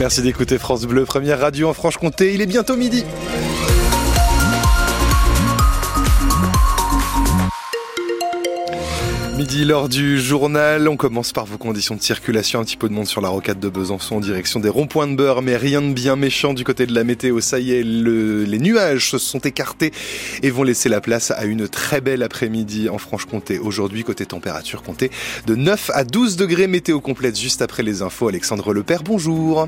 Merci d'écouter France Bleu, première radio en Franche-Comté. Il est bientôt midi. Midi, lors du journal, on commence par vos conditions de circulation. Un petit peu de monde sur la rocade de Besançon en direction des ronds-points de beurre, mais rien de bien méchant du côté de la météo. Ça y est, les nuages se sont écartés et vont laisser la place à une très belle après-midi en Franche-Comté. Aujourd'hui, côté température, comptée de 9 à 12 degrés météo complète juste après les infos. Alexandre Lepère, bonjour.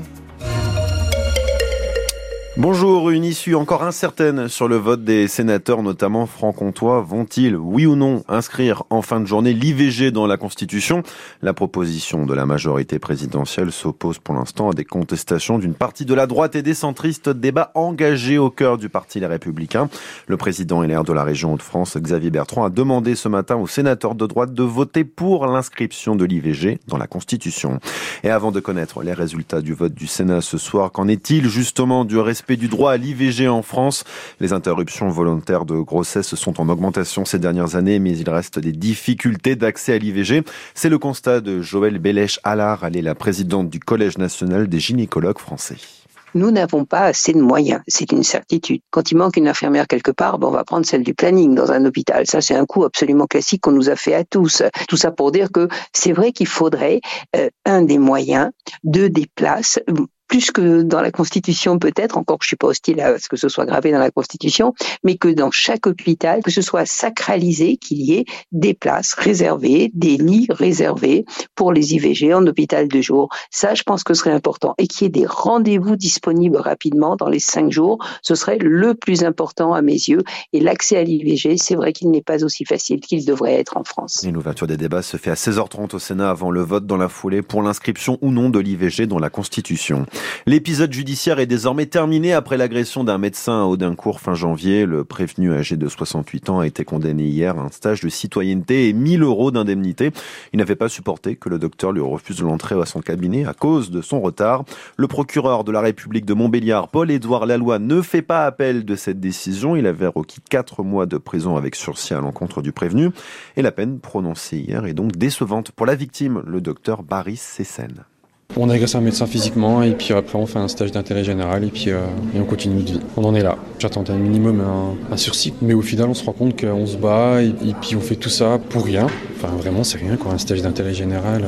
Bonjour, une issue encore incertaine sur le vote des sénateurs, notamment franc-comtois. Vont-ils, oui ou non, inscrire en fin de journée l'IVG dans la Constitution? La proposition de la majorité présidentielle s'oppose pour l'instant à des contestations d'une partie de la droite et des centristes. Débat engagé au cœur du Parti Les Républicains. Le président LR de la région Hauts-de-France, Xavier Bertrand, a demandé ce matin aux sénateurs de droite de voter pour l'inscription de l'IVG dans la Constitution. Et avant de connaître les résultats du vote du Sénat ce soir, qu'en est-il justement du respect du droit à l'IVG en France. Les interruptions volontaires de grossesse sont en augmentation ces dernières années, mais il reste des difficultés d'accès à l'IVG. C'est le constat de Joël Bélèche-Allard, elle est la présidente du Collège national des gynécologues français nous n'avons pas assez de moyens. C'est une certitude. Quand il manque une infirmière quelque part, ben on va prendre celle du planning dans un hôpital. Ça, c'est un coup absolument classique qu'on nous a fait à tous. Tout ça pour dire que c'est vrai qu'il faudrait euh, un des moyens, deux des places, plus que dans la Constitution peut-être, encore je suis pas hostile à ce que ce soit gravé dans la Constitution, mais que dans chaque hôpital, que ce soit sacralisé, qu'il y ait des places réservées, des lits réservés pour les IVG en hôpital de jour. Ça, je pense que ce serait important. Et qu'il y ait des rendez-vous disponibles rapidement dans les cinq jours, ce serait le plus important à mes yeux. Et l'accès à l'IVG, c'est vrai qu'il n'est pas aussi facile qu'il devrait être en France. Une ouverture des débats se fait à 16h30 au Sénat avant le vote dans la foulée pour l'inscription ou non de l'IVG dans la Constitution. L'épisode judiciaire est désormais terminé après l'agression d'un médecin à Audincourt fin janvier. Le prévenu âgé de 68 ans a été condamné hier à un stage de citoyenneté et 1000 euros d'indemnité. Il n'avait pas supporté que le docteur lui refuse l'entrée à son cabinet à cause de son retard. Le procureur de la République de Montbéliard, Paul-Édouard Laloy, ne fait pas appel de cette décision. Il avait requis 4 mois de prison avec sursis à l'encontre du prévenu. Et la peine prononcée hier est donc décevante pour la victime, le docteur Baris Sessen. On agresse un médecin physiquement et puis après on fait un stage d'intérêt général et puis euh, et on continue notre vie. On en est là. J'attendais un minimum un, sursis, mais au final on se rend compte qu'on se bat et, puis on fait tout ça pour rien. Enfin vraiment c'est rien quoi, un stage d'intérêt général.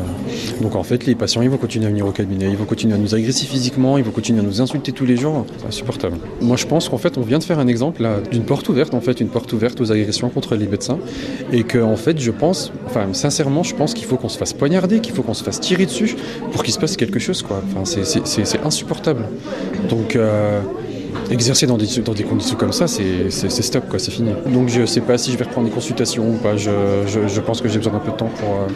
Donc en fait les patients ils vont continuer à venir au cabinet, ils vont continuer à nous agresser physiquement, ils vont continuer à nous insulter tous les jours. C'est insupportable. Moi je pense qu'en fait on vient de faire un exemple d'une porte ouverte en fait, une porte ouverte aux agressions contre les médecins et que en fait je pense, enfin sincèrement je pense qu'il faut qu'on se fasse poignarder, qu'il faut qu'on se fasse tirer dessus pour qu'il se passe quelque chose, quoi. Enfin, c'est insupportable. Donc, euh, exercer dans des, conditions comme ça, c'est stop, quoi, c'est fini. Donc, je sais pas si je vais reprendre des consultations ou pas. Je, pense que j'ai besoin d'un peu de temps pour, euh,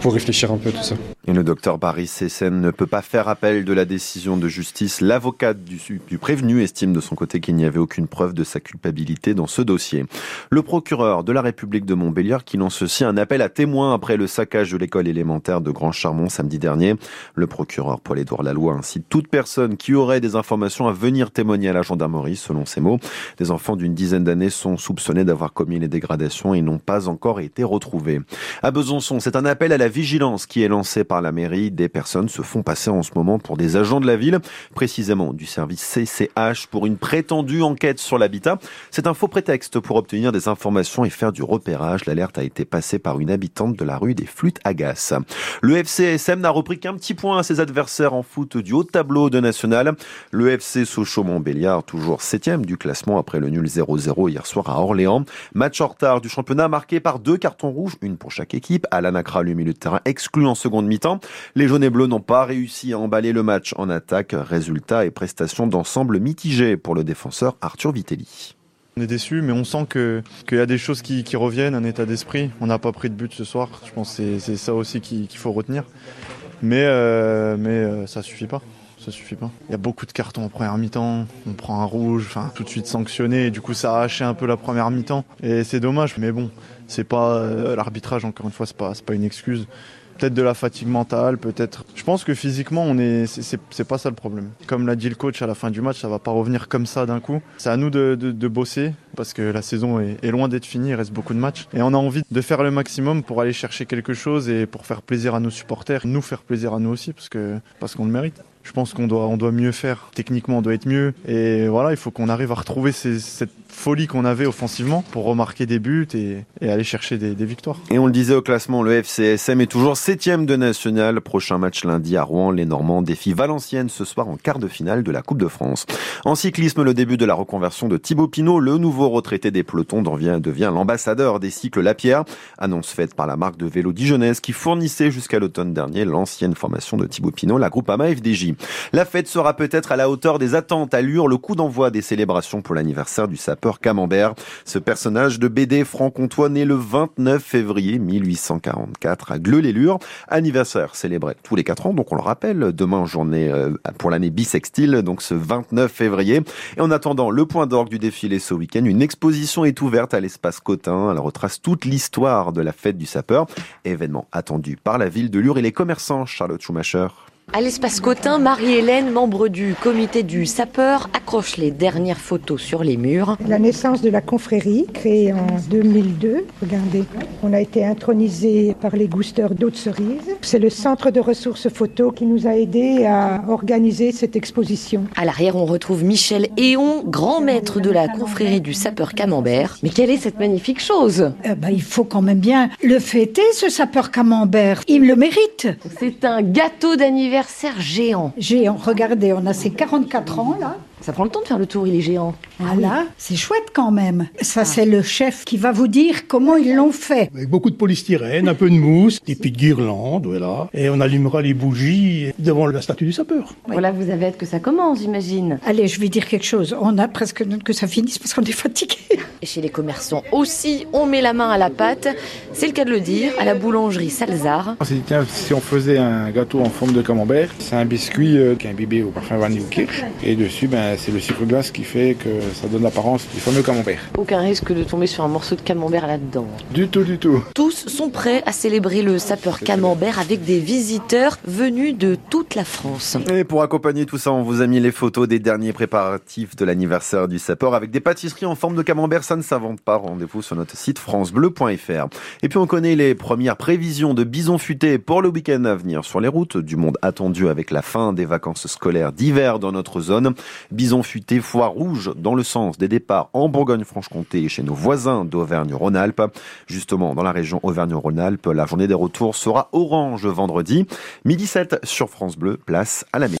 pour réfléchir un peu tout ça. Et le docteur Barry Sessen ne peut pas faire appel de la décision de justice. L'avocate du, prévenu estime de son côté qu'il n'y avait aucune preuve de sa culpabilité dans ce dossier. Le procureur de la République de Montbéliard qui lance aussi un appel à témoins après le saccage de l'école élémentaire de Grand Charmont samedi dernier. Le procureur Paul-Édouard Laloy incite toute personne qui aurait des informations à venir témoigner à la gendarmerie, selon ses mots. Des enfants d'une dizaine d'années sont soupçonnés d'avoir commis les dégradations et n'ont pas encore été retrouvés. À Besançon, c'est un appel à la vigilance qui est lancé la mairie. Des personnes se font passer en ce moment pour des agents de la ville, précisément du service CCH pour une prétendue enquête sur l'habitat. C'est un faux prétexte pour obtenir des informations et faire du repérage. L'alerte a été passée par une habitante de la rue des Flûtes Agaces. Le FCSM n'a repris qu'un petit point à ses adversaires en foot du haut tableau de national. Le FC Sochaux-Montbéliard, toujours septième du classement après le nul 0-0 hier soir à Orléans. Match en retard du championnat marqué par deux cartons rouges, une pour chaque équipe. Alan Akra, le milieu de terrain, exclu en seconde mi-temps. Les jaunes et bleus n'ont pas réussi à emballer le match en attaque. Résultat et prestations d'ensemble mitigées pour le défenseur Arthur Vitelli. On est déçu, mais on sent qu'il y a des choses qui, reviennent, un état d'esprit. On n'a pas pris de but ce soir. Je pense que c'est ça aussi qu'il faut retenir. Mais, euh, euh, ça suffit pas. Ça suffit pas. Il y a beaucoup de cartons en première mi-temps. On prend un rouge, tout de suite sanctionné. du coup, ça a haché un peu la première mi-temps. Et c'est dommage. Mais bon, c'est pas euh, l'arbitrage. Encore une fois, c'est pas, pas une excuse peut-être de la fatigue mentale, peut-être. Je pense que physiquement, on est, c'est pas ça le problème. Comme l'a dit le coach à la fin du match, ça va pas revenir comme ça d'un coup. C'est à nous de, bosser parce que la saison est, loin d'être finie, il reste beaucoup de matchs et on a envie de faire le maximum pour aller chercher quelque chose et pour faire plaisir à nos supporters, nous faire plaisir à nous aussi parce que parce qu'on le mérite. Je pense qu'on doit, on doit mieux faire. Techniquement, on doit être mieux. Et voilà, il faut qu'on arrive à retrouver cette folie qu'on avait offensivement pour remarquer des buts et, aller chercher des, victoires. Et on le disait au classement, le FCSM est toujours septième de national. Prochain match lundi à Rouen, les Normands défient Valenciennes ce soir en quart de finale de la Coupe de France. En cyclisme, le début de la reconversion de Thibaut Pinot, le nouveau retraité des pelotons devient, l'ambassadeur des cycles Lapierre. Annonce faite par la marque de vélo dijonnaise qui fournissait jusqu'à l'automne dernier l'ancienne formation de Thibaut Pinot, la groupe AMA La fête sera peut-être à la hauteur des attentes à Lure, le coup d'envoi des célébrations pour l'anniversaire du sapeur Camembert. Ce personnage de BD franc-comtois né le 29 février 1844 à Gleux-les-Lures. Anniversaire célébré tous les quatre ans, donc on le rappelle, demain journée euh, pour l'année bissextile, donc ce 29 février. Et en attendant le point d'orgue du défilé ce week-end, une exposition est ouverte à l'espace Cotin. Elle retrace toute l'histoire de la fête du sapeur, événement attendu par la ville de Lure et les commerçants. Charlotte Schumacher. À l'espace Cotin, Marie-Hélène, membre du comité du sapeur, accroche les dernières photos sur les murs. La naissance de la confrérie, créée en 2002. Regardez, on a été intronisé par les gousteurs d'eau de cerise. C'est le centre de ressources photo qui nous a aidés à organiser cette exposition. À l'arrière, on retrouve Michel Éon, grand maître de la confrérie du sapeur camembert. Mais quelle est cette magnifique chose? Euh, bah, Il faut quand même bien le fêter, ce sapeur camembert. Il le mérite. C'est un gâteau d'anniversaire anniversaire géant. Géant, regardez, on a ses 44 ans là. Ça prend le temps de faire le tour, il est géant. Ah, là, c'est chouette quand même. Ça, ah. c'est le chef qui va vous dire comment ils l'ont fait. Avec beaucoup de polystyrène, un peu de mousse, des petites guirlandes, voilà. Et on allumera les bougies devant la statue du sapeur. Voilà, vous avez hâte que ça commence, j'imagine. Allez, je vais dire quelque chose. On a presque que ça finisse parce qu'on est fatigué. Et chez les commerçants aussi, on met la main à la pâte. C'est le cas de le dire, à la boulangerie Salzar. On s'est dit, tiens, si on faisait un gâteau en forme de camembert, c'est un biscuit euh, qui est imbibé au parfum vanille ou kirsch. Et dessus, ben, c'est le sucre glace qui fait que ça donne l'apparence du fameux camembert. Aucun risque de tomber sur un morceau de camembert là-dedans. Du tout, du tout. Tous sont prêts à célébrer le sapeur camembert avec des visiteurs venus de toute la France. Et pour accompagner tout ça, on vous a mis les photos des derniers préparatifs de l'anniversaire du sapeur avec des pâtisseries en forme de camembert. Ça ne s'invente pas. Rendez-vous sur notre site francebleu.fr. Et puis on connaît les premières prévisions de bison futé pour le week-end à venir sur les routes du monde attendu avec la fin des vacances scolaires d'hiver dans notre zone. Bison futé, foire rouge dans le sens des départs en Bourgogne-Franche-Comté et chez nos voisins d'Auvergne-Rhône-Alpes. Justement, dans la région Auvergne-Rhône-Alpes, la journée des retours sera orange vendredi. Midi 7 sur France Bleu, place à la